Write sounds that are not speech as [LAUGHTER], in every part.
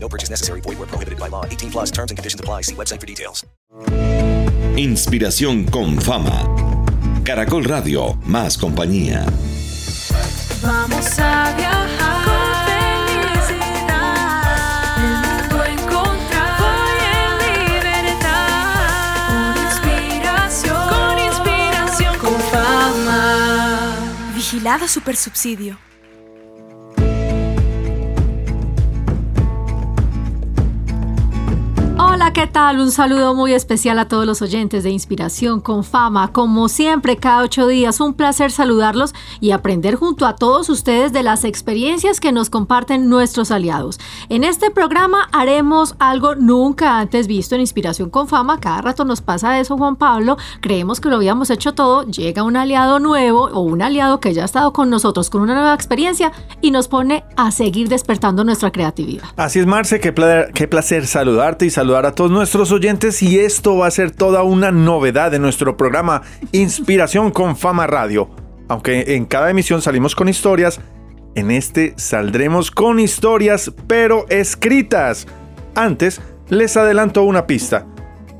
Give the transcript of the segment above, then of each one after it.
No purchase necessary. Void where prohibited by law. 18 plus terms and conditions apply. See website for details. Inspiración con fama. Caracol Radio, más compañía. Vamos a viajar con felicidad. ¿Qué tal? Un saludo muy especial a todos los oyentes de Inspiración con Fama. Como siempre, cada ocho días, un placer saludarlos y aprender junto a todos ustedes de las experiencias que nos comparten nuestros aliados. En este programa haremos algo nunca antes visto en Inspiración con Fama. Cada rato nos pasa eso, Juan Pablo. Creemos que lo habíamos hecho todo. Llega un aliado nuevo o un aliado que ya ha estado con nosotros con una nueva experiencia y nos pone a seguir despertando nuestra creatividad. Así es, Marce, qué, qué placer saludarte y saludar a todos nuestros oyentes y esto va a ser toda una novedad de nuestro programa Inspiración con Fama Radio. Aunque en cada emisión salimos con historias, en este saldremos con historias pero escritas. Antes, les adelanto una pista.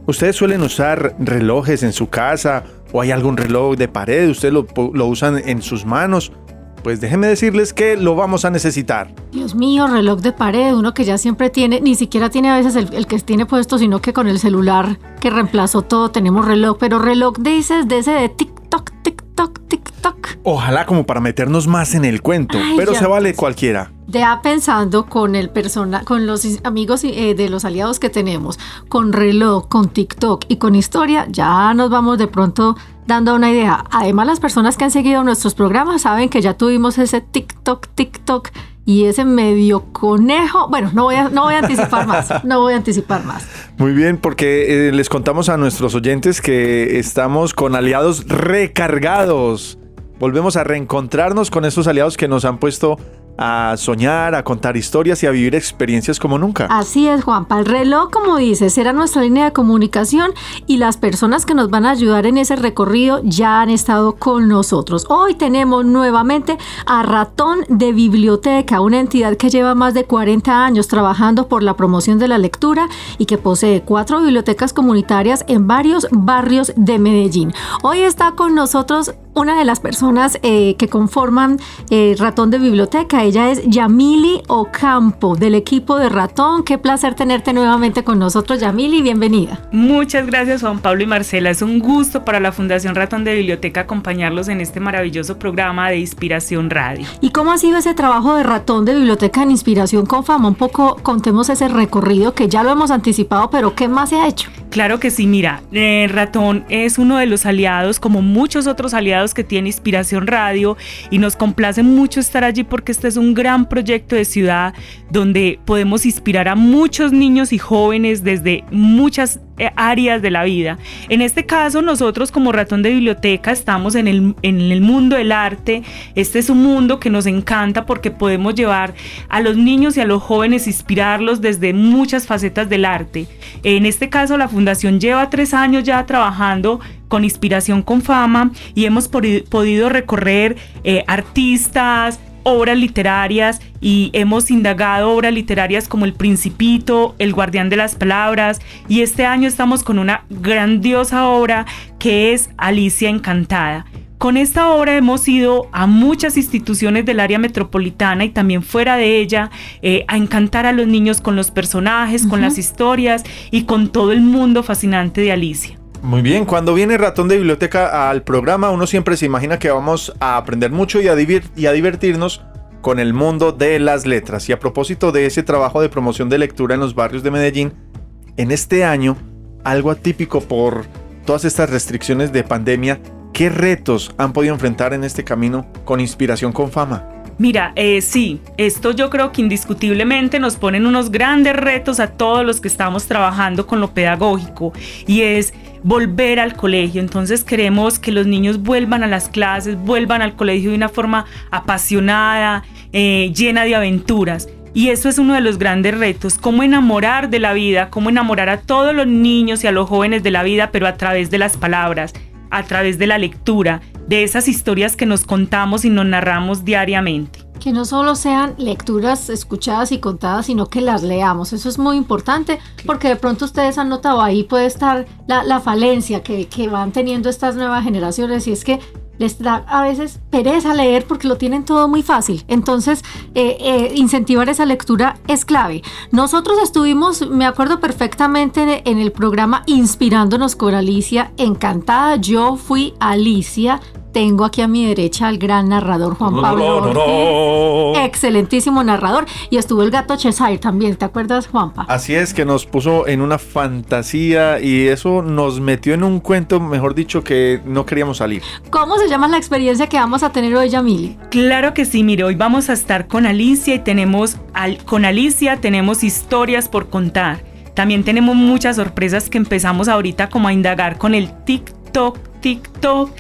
¿Ustedes suelen usar relojes en su casa o hay algún reloj de pared? ¿Ustedes lo, usan en sus manos? Pues déjenme decirles que lo vamos a necesitar. Dios mío, reloj de pared, uno que ya siempre tiene, ni siquiera tiene a veces el, el que tiene puesto, sino que con el celular que reemplazó todo tenemos reloj, pero reloj dices de ese de TikTok, TikTok, TikTok. Ojalá como para meternos más en el cuento, Ay, pero se vale cualquiera. Ya pensando con el persona, con los amigos eh, de los aliados que tenemos, con reloj, con TikTok y con historia, ya nos vamos de pronto dando una idea. Además, las personas que han seguido nuestros programas saben que ya tuvimos ese TikTok, TikTok y ese medio conejo. Bueno, no voy a, no voy a anticipar más, no voy a anticipar más. Muy bien, porque eh, les contamos a nuestros oyentes que estamos con aliados recargados. Volvemos a reencontrarnos con esos aliados que nos han puesto a soñar, a contar historias y a vivir experiencias como nunca. Así es, Juanpa. El reloj, como dices, será nuestra línea de comunicación y las personas que nos van a ayudar en ese recorrido ya han estado con nosotros. Hoy tenemos nuevamente a Ratón de Biblioteca, una entidad que lleva más de 40 años trabajando por la promoción de la lectura y que posee cuatro bibliotecas comunitarias en varios barrios de Medellín. Hoy está con nosotros una de las personas eh, que conforman eh, Ratón de Biblioteca. Ella es Yamili Ocampo del equipo de Ratón. Qué placer tenerte nuevamente con nosotros, Yamili. Bienvenida. Muchas gracias Juan Pablo y Marcela. Es un gusto para la Fundación Ratón de Biblioteca acompañarlos en este maravilloso programa de Inspiración Radio. ¿Y cómo ha sido ese trabajo de Ratón de Biblioteca en Inspiración con Fama? Un poco contemos ese recorrido que ya lo hemos anticipado, pero ¿qué más se ha hecho? Claro que sí, mira, eh, Ratón es uno de los aliados, como muchos otros aliados que tiene Inspiración Radio, y nos complace mucho estar allí porque este es un gran proyecto de ciudad donde podemos inspirar a muchos niños y jóvenes desde muchas áreas de la vida. En este caso, nosotros como Ratón de Biblioteca estamos en el, en el mundo del arte. Este es un mundo que nos encanta porque podemos llevar a los niños y a los jóvenes, inspirarlos desde muchas facetas del arte. En este caso, la Fundación lleva tres años ya trabajando con Inspiración con Fama y hemos podi- podido recorrer eh, artistas, obras literarias y hemos indagado obras literarias como El Principito, El Guardián de las Palabras y este año estamos con una grandiosa obra que es Alicia Encantada. Con esta obra hemos ido a muchas instituciones del área metropolitana y también fuera de ella eh, a encantar a los niños con los personajes, con las historias y con todo el mundo fascinante de Alicia. Muy bien, cuando viene Ratón de Biblioteca al programa, uno siempre se imagina que vamos a aprender mucho y a, y a divertirnos con el mundo de las letras. Y a propósito de ese trabajo de promoción de lectura en los barrios de Medellín, en este año, algo atípico por todas estas restricciones de pandemia, ¿qué retos han podido enfrentar en este camino con inspiración con fama? Mira, eh, sí, esto yo creo que indiscutiblemente nos ponen unos grandes retos a todos los que estamos trabajando con lo pedagógico y es volver al colegio. Entonces queremos que los niños vuelvan a las clases, vuelvan al colegio de una forma apasionada, eh, llena de aventuras. Y eso es uno de los grandes retos, cómo enamorar de la vida, cómo enamorar a todos los niños y a los jóvenes de la vida, pero a través de las palabras, a través de la lectura, de esas historias que nos contamos y nos narramos diariamente. Que no solo sean lecturas escuchadas y contadas, sino que las leamos. Eso es muy importante porque de pronto ustedes han notado ahí puede estar la, la falencia que, que van teniendo estas nuevas generaciones y es que les da a veces pereza leer porque lo tienen todo muy fácil. Entonces, eh, eh, incentivar esa lectura es clave. Nosotros estuvimos, me acuerdo perfectamente, en, el programa Inspirándonos con Alicia, encantada. Yo fui Alicia. Tengo aquí a mi derecha al gran narrador Juan Pablo. no, no, Ortiz. no. Excelentísimo narrador. Y estuvo el gato Cheshire también. ¿Te acuerdas, Juanpa? Así es que nos puso en una fantasía y eso nos metió en un cuento, mejor dicho, que no queríamos salir. ¿Cómo se llama la experiencia que vamos a tener hoy, Yamili? Claro que sí, mire, hoy vamos a estar con Alicia y tenemos, al- con Alicia tenemos historias por contar. También tenemos muchas sorpresas que empezamos ahorita como a indagar con el TikTok, TikTok.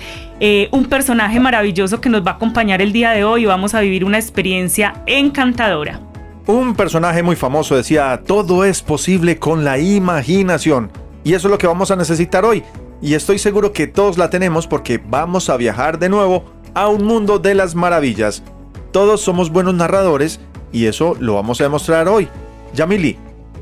Eh, un personaje maravilloso que nos va a acompañar el día de hoy y vamos a vivir una experiencia encantadora. Un personaje muy famoso decía, todo es posible con la imaginación. Y eso es lo que vamos a necesitar hoy. Y estoy seguro que todos la tenemos porque vamos a viajar de nuevo a un mundo de las maravillas. Todos somos buenos narradores y eso lo vamos a demostrar hoy. Yamili,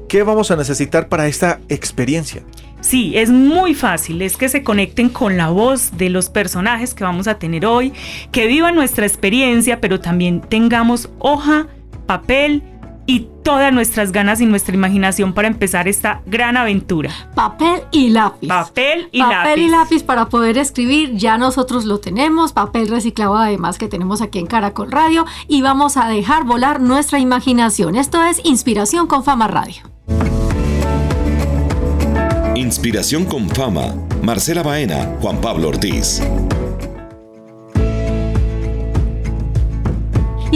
¿qué vamos a necesitar para esta experiencia? Sí, es muy fácil, es que se conecten con la voz de los personajes que vamos a tener hoy, que vivan nuestra experiencia, pero también tengamos hoja, papel y todas nuestras ganas y nuestra imaginación para empezar esta gran aventura. Papel y lápiz. Papel y papel lápiz. y lápiz para poder escribir, ya nosotros lo tenemos, papel reciclado además que tenemos aquí en Caracol Radio y vamos a dejar volar nuestra imaginación. Esto es Inspiración con Fama Radio. Inspiración con fama. Marcela Baena, Juan Pablo Ortiz.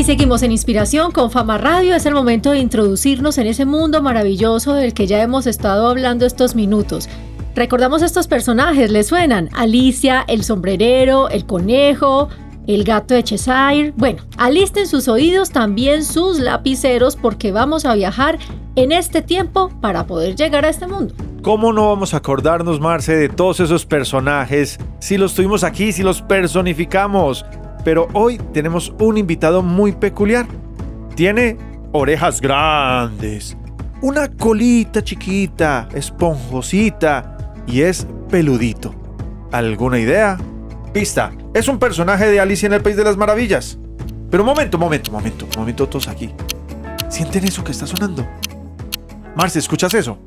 Y seguimos en Inspiración con Fama Radio. Es el momento de introducirnos en ese mundo maravilloso del que ya hemos estado hablando estos minutos. Recordamos estos personajes, ¿les suenan? Alicia, el sombrerero, el conejo, el gato de Cheshire. Bueno, alisten sus oídos también sus lapiceros porque vamos a viajar en este tiempo para poder llegar a este mundo. ¿Cómo no vamos a acordarnos, Marce, de todos esos personajes si los tuvimos aquí, si los personificamos? Pero hoy tenemos un invitado muy peculiar. Tiene orejas grandes, una colita chiquita, esponjosita y es peludito. ¿Alguna idea? Pista, es un personaje de Alicia en el País de las Maravillas. Pero momento, momento, momento, momento todos aquí. ¿Sienten eso que está sonando? Marce, ¿escuchas eso?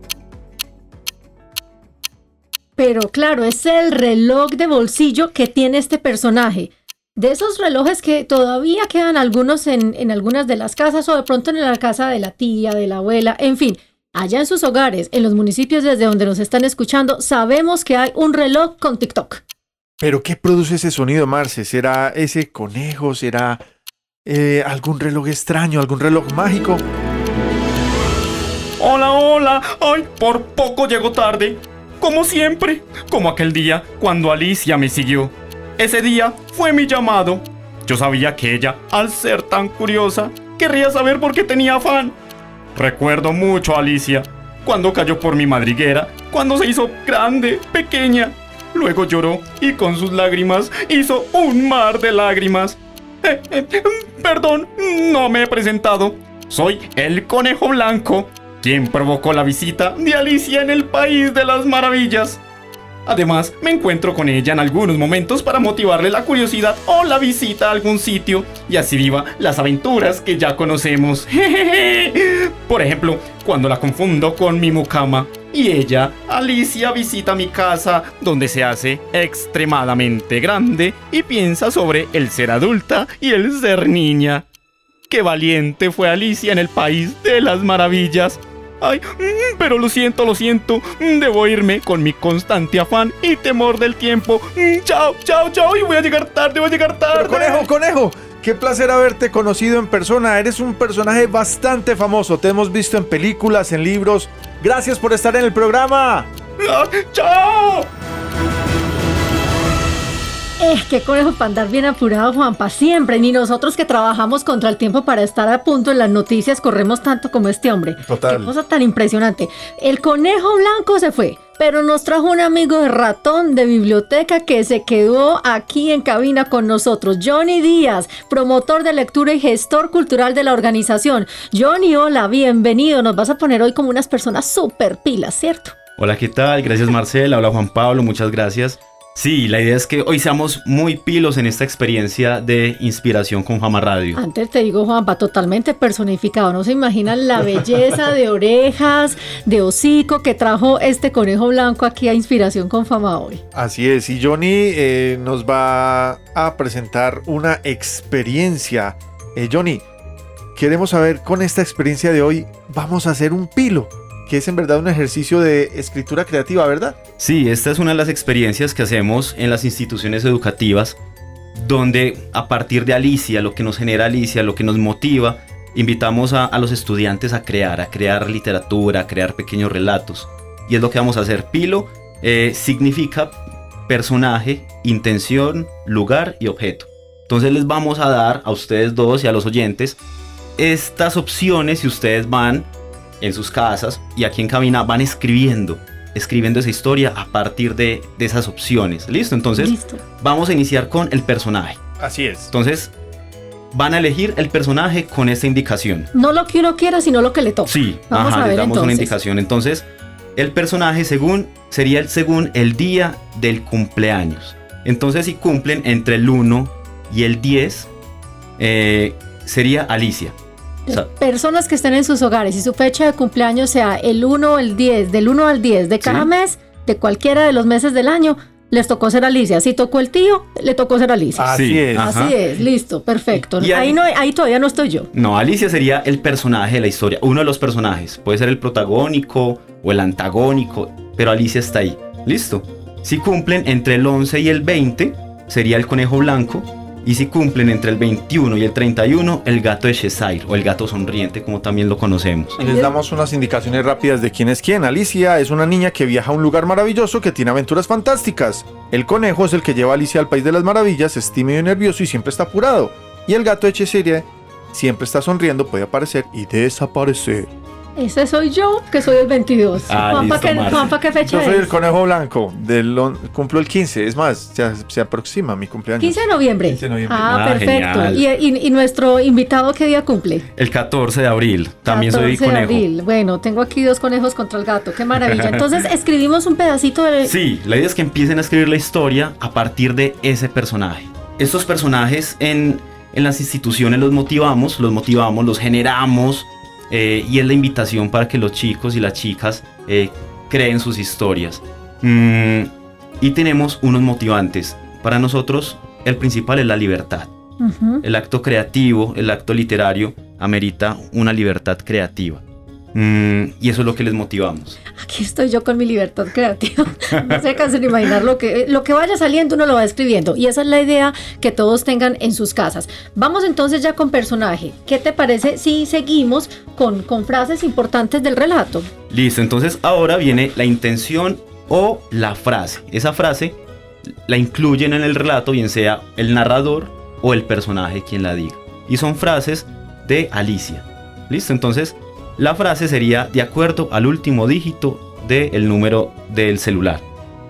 Pero claro, es el reloj de bolsillo que tiene este personaje. De esos relojes que todavía quedan algunos en, en algunas de las casas o de pronto en la casa de la tía, de la abuela, en fin, allá en sus hogares, en los municipios desde donde nos están escuchando, sabemos que hay un reloj con TikTok. ¿Pero qué produce ese sonido, Marce? ¿Será ese conejo? ¿Será eh, algún reloj extraño? ¿Algún reloj mágico? Hola, hola. Ay, por poco llego tarde. Como siempre. Como aquel día cuando Alicia me siguió. Ese día fue mi llamado. Yo sabía que ella, al ser tan curiosa, querría saber por qué tenía afán. Recuerdo mucho a Alicia, cuando cayó por mi madriguera, cuando se hizo grande, pequeña. Luego lloró y con sus lágrimas hizo un mar de lágrimas. [LAUGHS] Perdón, no me he presentado. Soy el conejo blanco, quien provocó la visita de Alicia en el País de las Maravillas. Además, me encuentro con ella en algunos momentos para motivarle la curiosidad o la visita a algún sitio y así viva las aventuras que ya conocemos. [LAUGHS] Por ejemplo, cuando la confundo con mi mucama y ella, Alicia, visita mi casa donde se hace extremadamente grande y piensa sobre el ser adulta y el ser niña. Qué valiente fue Alicia en el país de las maravillas. Ay, mm, pero lo siento, lo siento. Mm, Debo irme con mi constante afán y temor del tiempo. Mm, Chao, chao, chao. Y voy a llegar tarde, voy a llegar tarde. Pero conejo, conejo, qué placer haberte conocido en persona. Eres un personaje bastante famoso. Te hemos visto en películas, en libros. Gracias por estar en el programa. Ah, ¡Chao! Eh, qué conejo para andar bien apurado, Juanpa, siempre. Ni nosotros que trabajamos contra el tiempo para estar a punto en las noticias corremos tanto como este hombre. Total. Qué cosa tan impresionante. El conejo blanco se fue, pero nos trajo un amigo de ratón de biblioteca que se quedó aquí en cabina con nosotros. Johnny Díaz, promotor de lectura y gestor cultural de la organización. Johnny, hola, bienvenido. Nos vas a poner hoy como unas personas súper pilas, ¿cierto? Hola, ¿qué tal? Gracias Marcela, hola Juan Pablo, muchas gracias. Sí, la idea es que hoy seamos muy pilos en esta experiencia de inspiración con Fama Radio. Antes te digo, Juanpa, totalmente personificado. No se imaginan la belleza de orejas, de hocico que trajo este conejo blanco aquí a Inspiración con Fama hoy. Así es, y Johnny eh, nos va a presentar una experiencia. Eh, Johnny, queremos saber con esta experiencia de hoy, vamos a hacer un pilo, es en verdad un ejercicio de escritura creativa, ¿verdad? Sí, esta es una de las experiencias que hacemos en las instituciones educativas, donde a partir de Alicia, lo que nos genera Alicia, lo que nos motiva, invitamos a, los estudiantes a crear, a crear literatura, a crear pequeños relatos. Y es lo que vamos a hacer. Pilo eh, significa personaje, intención, lugar y objeto. Entonces les vamos a dar a ustedes dos y a los oyentes estas opciones y ustedes van en sus casas y aquí en cabina van escribiendo, escribiendo esa historia a partir de, de esas opciones. ¿Listo? Entonces Listo. vamos a iniciar con el personaje. Así es. Entonces van a elegir el personaje con esta indicación. No lo que uno quiera, sino lo que le toca. Sí, Vamos ajá, a ver les damos una indicación. Entonces, el personaje según sería el según el día del cumpleaños. Entonces, si cumplen entre el 1 y el 10, eh, sería Alicia. O sea, Personas que estén en sus hogares y su fecha de cumpleaños sea el 1 o el 10, del 1 al 10 de cada Sí. mes, de cualquiera de los meses del año, les tocó ser Alicia. Si tocó el tío, le tocó ser Alicia. Así Sí, es. ajá. Así es, listo, perfecto. Y- ahí- no, ahí todavía no estoy yo. no, Alicia sería el personaje de la historia, uno de los personajes. Puede ser el protagónico o el antagónico, pero Alicia está ahí. ¿Listo? Si cumplen entre el 11 y el 20, sería el conejo blanco. Y si cumplen entre el 21 y el 31, el gato de Cheshire o el gato sonriente, como también lo conocemos. Les damos unas indicaciones rápidas de quién es quién. Alicia es una niña que viaja a un lugar maravilloso que tiene aventuras fantásticas. El conejo es el que lleva a Alicia al país de las maravillas, es tímido y nervioso y siempre está apurado. Y el gato de Cheshire siempre está sonriendo, puede aparecer y desaparecer. Ese soy yo, que soy el 22. Ah, Juanpa, listo, ¿qué, Marce. Juanpa, ¿qué fecha Yo soy es? el conejo blanco, del cumplo el 15, es más, se, se aproxima mi cumpleaños. 15 de noviembre. 15 de noviembre. Ah, Ah, perfecto. ¿Y, y- y nuestro invitado qué día cumple? El 14 de abril, también soy 14 de conejo. abril. Bueno, tengo aquí dos conejos contra el gato. Qué maravilla. Entonces, [LAUGHS] escribimos un pedacito de. Sí, la idea es que empiecen a escribir la historia a partir de ese personaje. Estos personajes en, en las instituciones los motivamos, los motivamos, los generamos eh, y es la invitación para que los chicos y las chicas eh, creen sus historias. Mm, y tenemos unos motivantes. Para nosotros el principal es la libertad. El acto creativo, el acto literario, amerita una libertad creativa. Mm, y eso es lo que les motivamos. Aquí estoy yo con mi libertad creativa. [LAUGHS] No se cansen de imaginar lo que, lo que vaya saliendo, uno lo va escribiendo. Y esa es la idea que todos tengan en sus casas. Vamos entonces ya con personaje. ¿Qué te parece si seguimos con, con frases importantes del relato? Listo, entonces ahora viene la intención o la frase. Esa frase la incluyen en el relato, bien sea el narrador o el personaje quien la diga. Y son frases de Alicia. Listo, entonces la frase sería de acuerdo al último dígito del número del celular.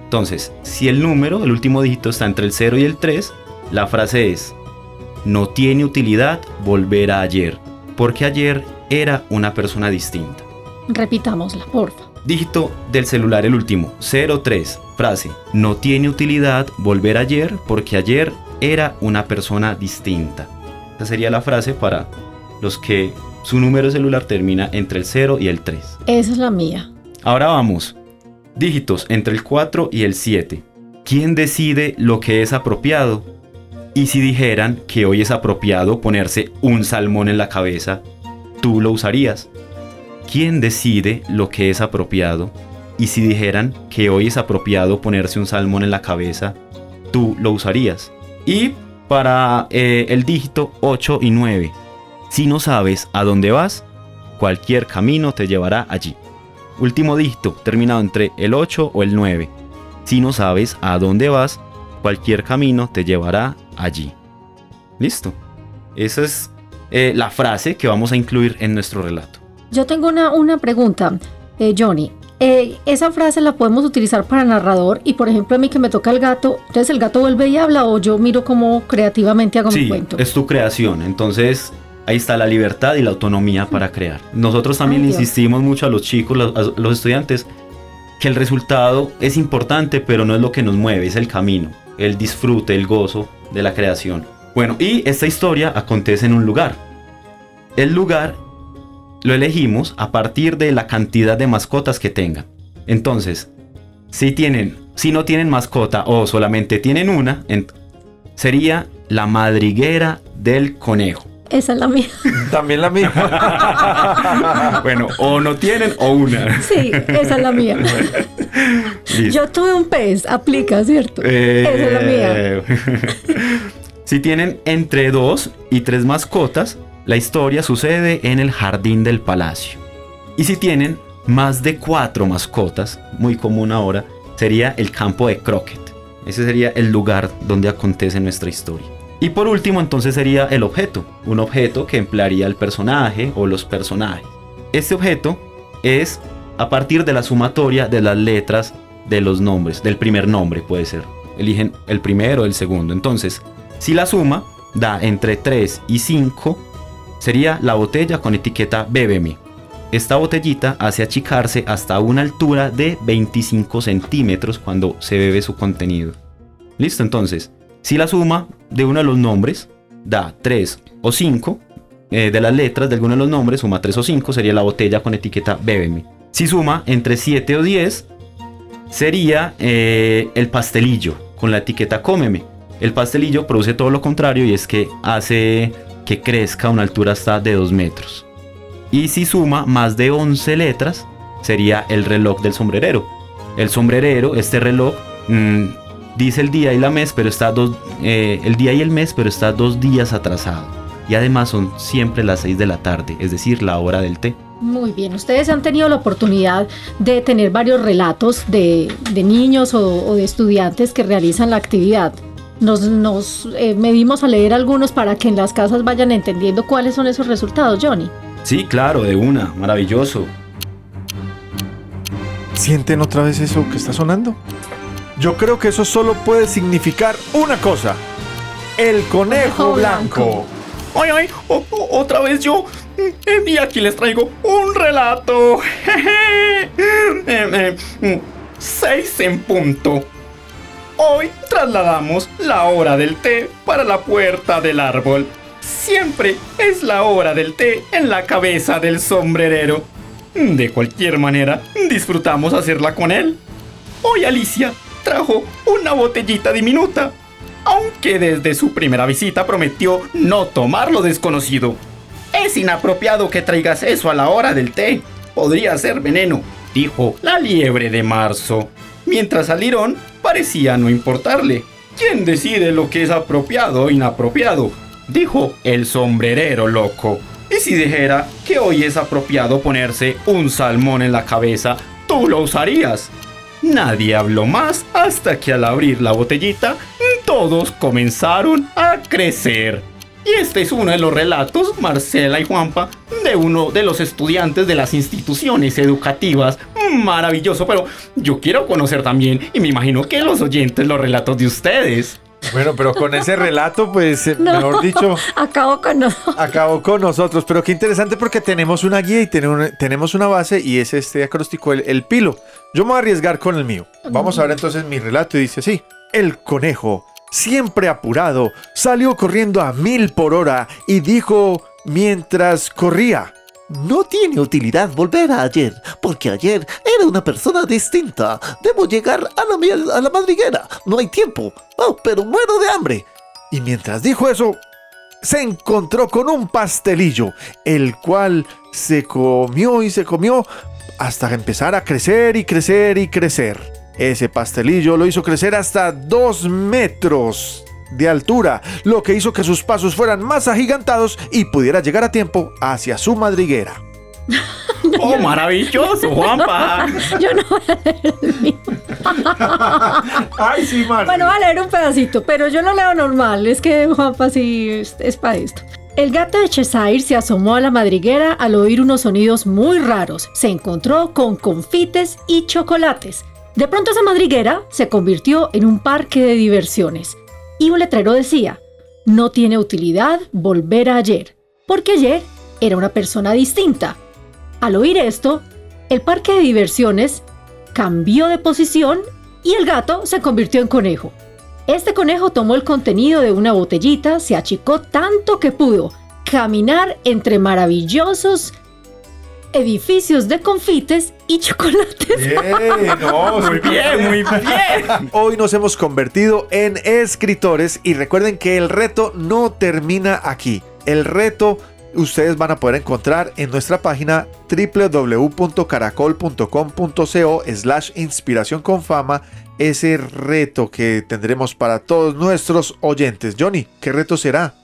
Entonces, si el número, el último dígito está entre el 0 y el 3, la frase es, no tiene utilidad volver a ayer, porque ayer era una persona distinta. Repitámosla, porfa. Dígito del celular, el último, 03. Frase, no tiene utilidad volver ayer porque ayer era una persona distinta. Esa sería la frase para los que su número celular termina entre el 0 y el 3. Esa es la mía. Ahora vamos. Dígitos entre el 4 y el 7. ¿Quién decide lo que es apropiado? Y si dijeran que hoy es apropiado ponerse un salmón en la cabeza, ¿tú lo usarías? ¿Quién decide lo que es apropiado? Y si dijeran que hoy es apropiado ponerse un salmón en la cabeza, ¿tú lo usarías? Y para eh, el dígito 8 y 9. Si no sabes a dónde vas, cualquier camino te llevará allí. Último dígito, terminado entre el 8 o el 9. Si no sabes a dónde vas, cualquier camino te llevará allí. Listo. Esa es eh, la frase que vamos a incluir en nuestro relato. Yo tengo una, una pregunta, eh, Johnny. Eh, esa frase la podemos utilizar para narrador y por ejemplo a mí que me toca el gato, entonces el gato vuelve y habla o yo miro cómo creativamente hago mi Sí, cuento. es tu creación. Entonces, ahí está la libertad y la autonomía para crear. Nosotros también Ay, insistimos mucho a los chicos, a los estudiantes, que el resultado es importante, pero no es lo que nos mueve, es el camino, el disfrute, el gozo de la creación. Bueno, y esta historia acontece en un lugar. El lugar lo elegimos a partir de la cantidad de mascotas que tengan. Entonces, si tienen, si no tienen mascota o solamente tienen una, sería la madriguera del conejo. Esa es la mía. [LAUGHS] También la misma. [LAUGHS] Bueno, o no tienen o una. Sí, esa es la mía. Yo tuve un pez, aplica, ¿cierto? Eh, Esa es la mía. [LAUGHS] si tienen entre dos y tres mascotas, la historia sucede en el jardín del palacio. Y si tienen más de cuatro mascotas, muy común ahora, sería el campo de croquet. Ese sería el lugar donde acontece nuestra historia. Y por último, entonces sería el objeto, un objeto que emplearía el personaje o los personajes. Este objeto es a partir de la sumatoria de las letras de los nombres, del primer nombre puede ser. Eligen el primero o el segundo. Entonces, si la suma da entre 3 y 5, sería la botella con etiqueta Bébeme. Esta botellita hace achicarse hasta una altura de 25 centímetros cuando se bebe su contenido. Listo, entonces, si la suma de uno de los nombres da 3 o 5, eh, de las letras de alguno de los nombres suma 3 o 5, sería la botella con etiqueta Bébeme. Si suma entre 7 o 10, sería eh, el pastelillo con la etiqueta Cómeme. El pastelillo produce todo lo contrario y es que hace que crezca a una altura hasta de 2 metros. Y si suma más de 11 letras, sería el reloj del sombrerero. El sombrerero, este reloj, mm, dice el día y la mes, pero está dos, eh, el día y el mes, pero está dos días atrasado. Y además son siempre las 6 de la tarde, es decir, la hora del té. Muy bien, ustedes han tenido la oportunidad de tener varios relatos de, de niños o, o de estudiantes que realizan la actividad. Nos, nos eh, medimos a leer algunos para que en las casas vayan entendiendo cuáles son esos resultados, Johnny. Sí, claro, de una, maravilloso. ¿Sienten otra vez eso que está sonando? Yo creo que eso solo puede significar una cosa. El conejo blanco. ¡Ay, ay! o- o- otra vez yo. Eh, Y aquí les traigo un relato. [LAUGHS] Eh, eh, Seis en punto. Hoy trasladamos la hora del té para la puerta del árbol. Siempre es la hora del té en la cabeza del sombrerero. De cualquier manera, disfrutamos hacerla con él. Hoy Alicia trajo una botellita diminuta, aunque desde su primera visita prometió no tomar lo desconocido. Es inapropiado que traigas eso a la hora del té. Podría ser veneno, dijo la liebre de marzo. Mientras al lirón parecía no importarle. ¿Quién decide lo que es apropiado o inapropiado? Dijo el sombrerero loco. Y si dijera que hoy es apropiado ponerse un salmón en la cabeza, ¿tú lo usarías? Nadie habló más hasta que al abrir la botellita, todos comenzaron a crecer. Y este es uno de los relatos, Marcela y Juanpa, de uno de los estudiantes de las instituciones educativas. Maravilloso, pero yo quiero conocer también, y me imagino que los oyentes, los relatos de ustedes. Bueno, pero con ese relato, pues, eh, No. mejor dicho, Acabo con nosotros. acabó con nosotros. Pero qué interesante porque tenemos una guía y tenemos tenemos una base y es este acróstico, el, el pilo. Yo me voy a arriesgar con el mío. Vamos a ver entonces mi relato y dice así. El conejo, siempre apurado, salió corriendo a mil por hora y dijo mientras corría. No tiene utilidad volver a ayer, porque ayer era una persona distinta. Debo llegar a la, a la madriguera. No hay tiempo. Oh, pero muero de hambre. Y mientras dijo eso, se encontró con un pastelillo, el cual se comió y se comió hasta empezar a crecer y crecer y crecer. Ese pastelillo lo hizo crecer hasta dos metros de altura, lo que hizo que sus pasos fueran más agigantados y pudiera llegar a tiempo hacia su madriguera. [LAUGHS] ¡Oh, maravilloso, Juanpa! [LAUGHS] Yo no voy a leer el mío. [LAUGHS] Ay, sí. Bueno, voy a leer un pedacito, pero yo no leo normal. Es que Juanpa sí es, es para esto. El gato de Cheshire se asomó a la madriguera al oír unos sonidos muy raros. Se encontró con confites y chocolates. De pronto esa madriguera se convirtió en un parque de diversiones. Y un letrero decía, no tiene utilidad volver a ayer, porque ayer era una persona distinta. Al oír esto, el parque de diversiones cambió de posición y el gato se convirtió en conejo. Este conejo tomó el contenido de una botellita, se achicó tanto que pudo caminar entre maravillosos edificios de confites y chocolates. Bien, no, Muy bien, muy bien. Hoy nos hemos convertido en escritores y recuerden que el reto no termina aquí. El reto ustedes van a poder encontrar en nuestra página www.caracol.com.co slash inspiración con fama ese reto que tendremos para todos nuestros oyentes. Johnny, ¿qué reto será?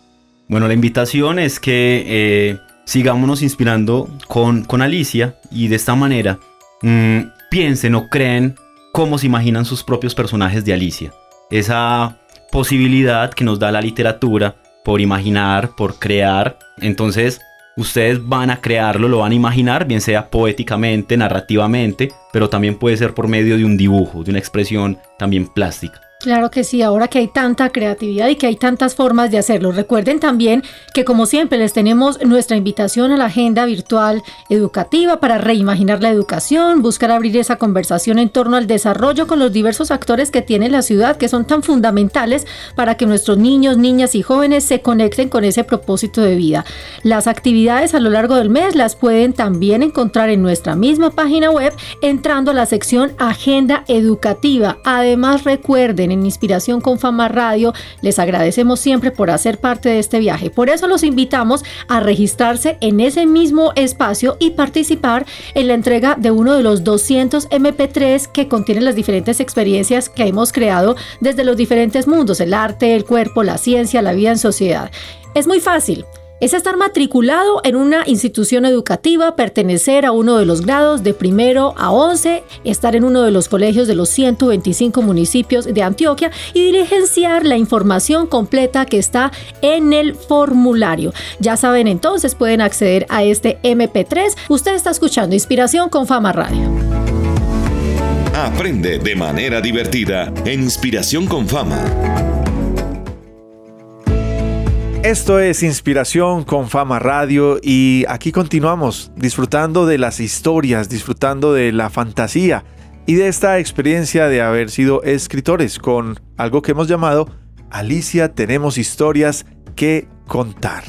Bueno, la invitación es que eh, sigámonos inspirando con, con Alicia y de esta manera mm, piensen o creen cómo se imaginan sus propios personajes de Alicia. Esa posibilidad que nos da la literatura por imaginar, por crear. Entonces, ustedes van a crearlo, lo van a imaginar, bien sea poéticamente, narrativamente, pero también puede ser por medio de un dibujo, de una expresión también plástica. Claro que sí, ahora que hay tanta creatividad y que hay tantas formas de hacerlo. Recuerden también que como siempre les tenemos nuestra invitación a la agenda virtual educativa para reimaginar la educación, buscar abrir esa conversación en torno al desarrollo con los diversos actores que tiene la ciudad que son tan fundamentales para que nuestros niños, niñas y jóvenes se conecten con ese propósito de vida. Las actividades a lo largo del mes las pueden también encontrar en nuestra misma página web entrando a la sección Agenda Educativa. Además recuerden en Inspiración con Fama Radio. Les agradecemos siempre por hacer parte de este viaje. Por eso los invitamos a registrarse en ese mismo espacio y participar en la entrega de uno de los 200 MP3 que contienen las diferentes experiencias que hemos creado desde los diferentes mundos, el arte, el cuerpo, la ciencia, la vida en sociedad. Es muy fácil es estar matriculado en una institución educativa, pertenecer a uno de los grados de primero a 11, estar en uno de los colegios de los 125 municipios de Antioquia y diligenciar la información completa que está en el formulario. Ya saben entonces, pueden acceder a este MP3. Usted está escuchando Inspiración con Fama Radio. Aprende de manera divertida en Inspiración con Fama. Esto es Inspiración con Fama Radio y aquí continuamos disfrutando de las historias, disfrutando de la fantasía y de esta experiencia de haber sido escritores con algo que hemos llamado Alicia tenemos historias que contar.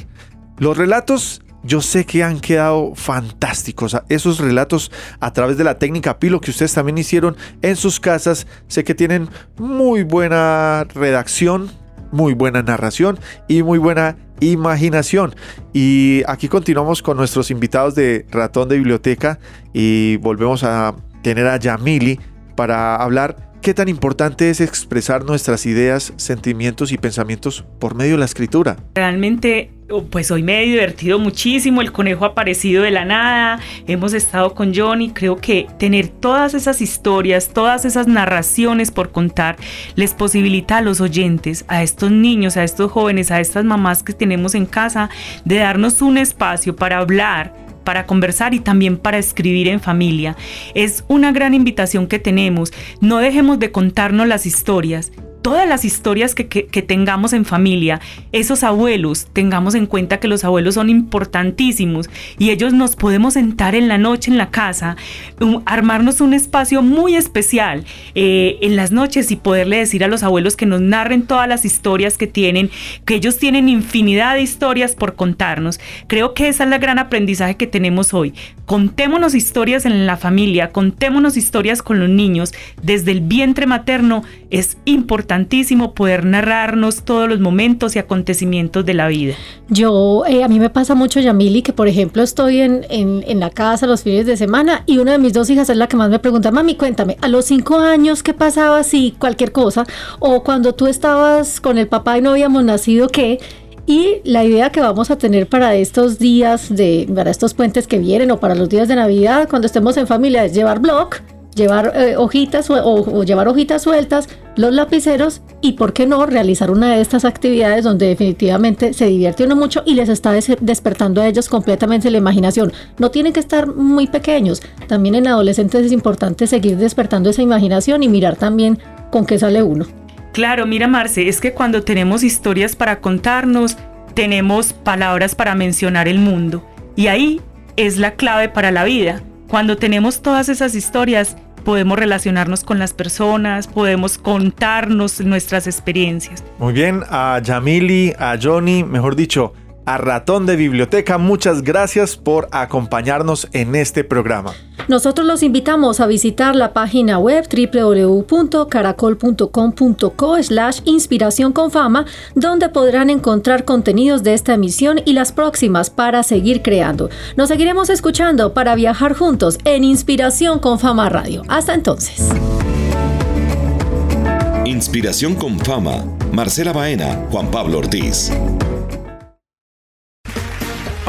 Los relatos yo sé que han quedado fantásticos. Esos relatos a través de la técnica Pilo que ustedes también hicieron en sus casas, sé que tienen muy buena redacción, muy buena narración y muy buena imaginación. Y aquí continuamos con nuestros invitados de Ratón de Biblioteca y volvemos a tener a Yamili para hablar qué tan importante es expresar nuestras ideas, sentimientos y pensamientos por medio de la escritura. Realmente, pues hoy me he divertido muchísimo, el conejo ha aparecido de la nada, hemos estado con Johnny, creo que tener todas esas historias, todas esas narraciones por contar, les posibilita a los oyentes, a estos niños, a estos jóvenes, a estas mamás que tenemos en casa, de darnos un espacio para hablar para conversar y también para escribir en familia. Es una gran invitación que tenemos. No dejemos de contarnos las historias todas las historias que, tengamos en familia, esos abuelos, tengamos en cuenta que los abuelos son importantísimos y ellos nos podemos sentar en la noche en la casa, armarnos un espacio muy especial eh, en las noches y poderle decir a los abuelos que nos narren todas las historias que tienen, que ellos tienen infinidad de historias por contarnos. Creo que esa es la gran aprendizaje que tenemos hoy. Contémonos historias en la familia, contémonos historias con los niños desde el vientre materno, es importante importantísimo poder narrarnos todos los momentos y acontecimientos de la vida. Yo, eh, a mí me pasa mucho, Yamili, que por ejemplo estoy en, en, en la casa los fines de semana y una de mis dos hijas es la que más me pregunta, mami, cuéntame, a los cinco años, ¿qué pasaba si cualquier cosa? O cuando tú estabas con el papá y no habíamos nacido, ¿qué? Y la idea que vamos a tener para estos días, de, para estos puentes que vienen o para los días de Navidad, cuando estemos en familia, es llevar blog, llevar eh, hojitas o, llevar hojitas sueltas, los lapiceros y, ¿por qué no?, realizar una de estas actividades donde definitivamente se divierte uno mucho y les está des- despertando a ellos completamente la imaginación. No tienen que estar muy pequeños. También en adolescentes es importante seguir despertando esa imaginación y mirar también con qué sale uno. Claro, mira Marce, es que cuando tenemos historias para contarnos, tenemos palabras para mencionar el mundo. Y ahí es la clave para la vida. Cuando tenemos todas esas historias, podemos relacionarnos con las personas, podemos contarnos nuestras experiencias. Muy bien, a Yamili, a Johnny, mejor dicho, a Ratón de Biblioteca, muchas gracias por acompañarnos en este programa. Nosotros los invitamos a visitar la página web www.caracol.com.co slash inspiración con fama, donde podrán encontrar contenidos de esta emisión y las próximas para seguir creando. Nos seguiremos escuchando para viajar juntos en Inspiración con Fama Radio. Hasta entonces. Inspiración con fama. Marcela Baena, Juan Pablo Ortiz.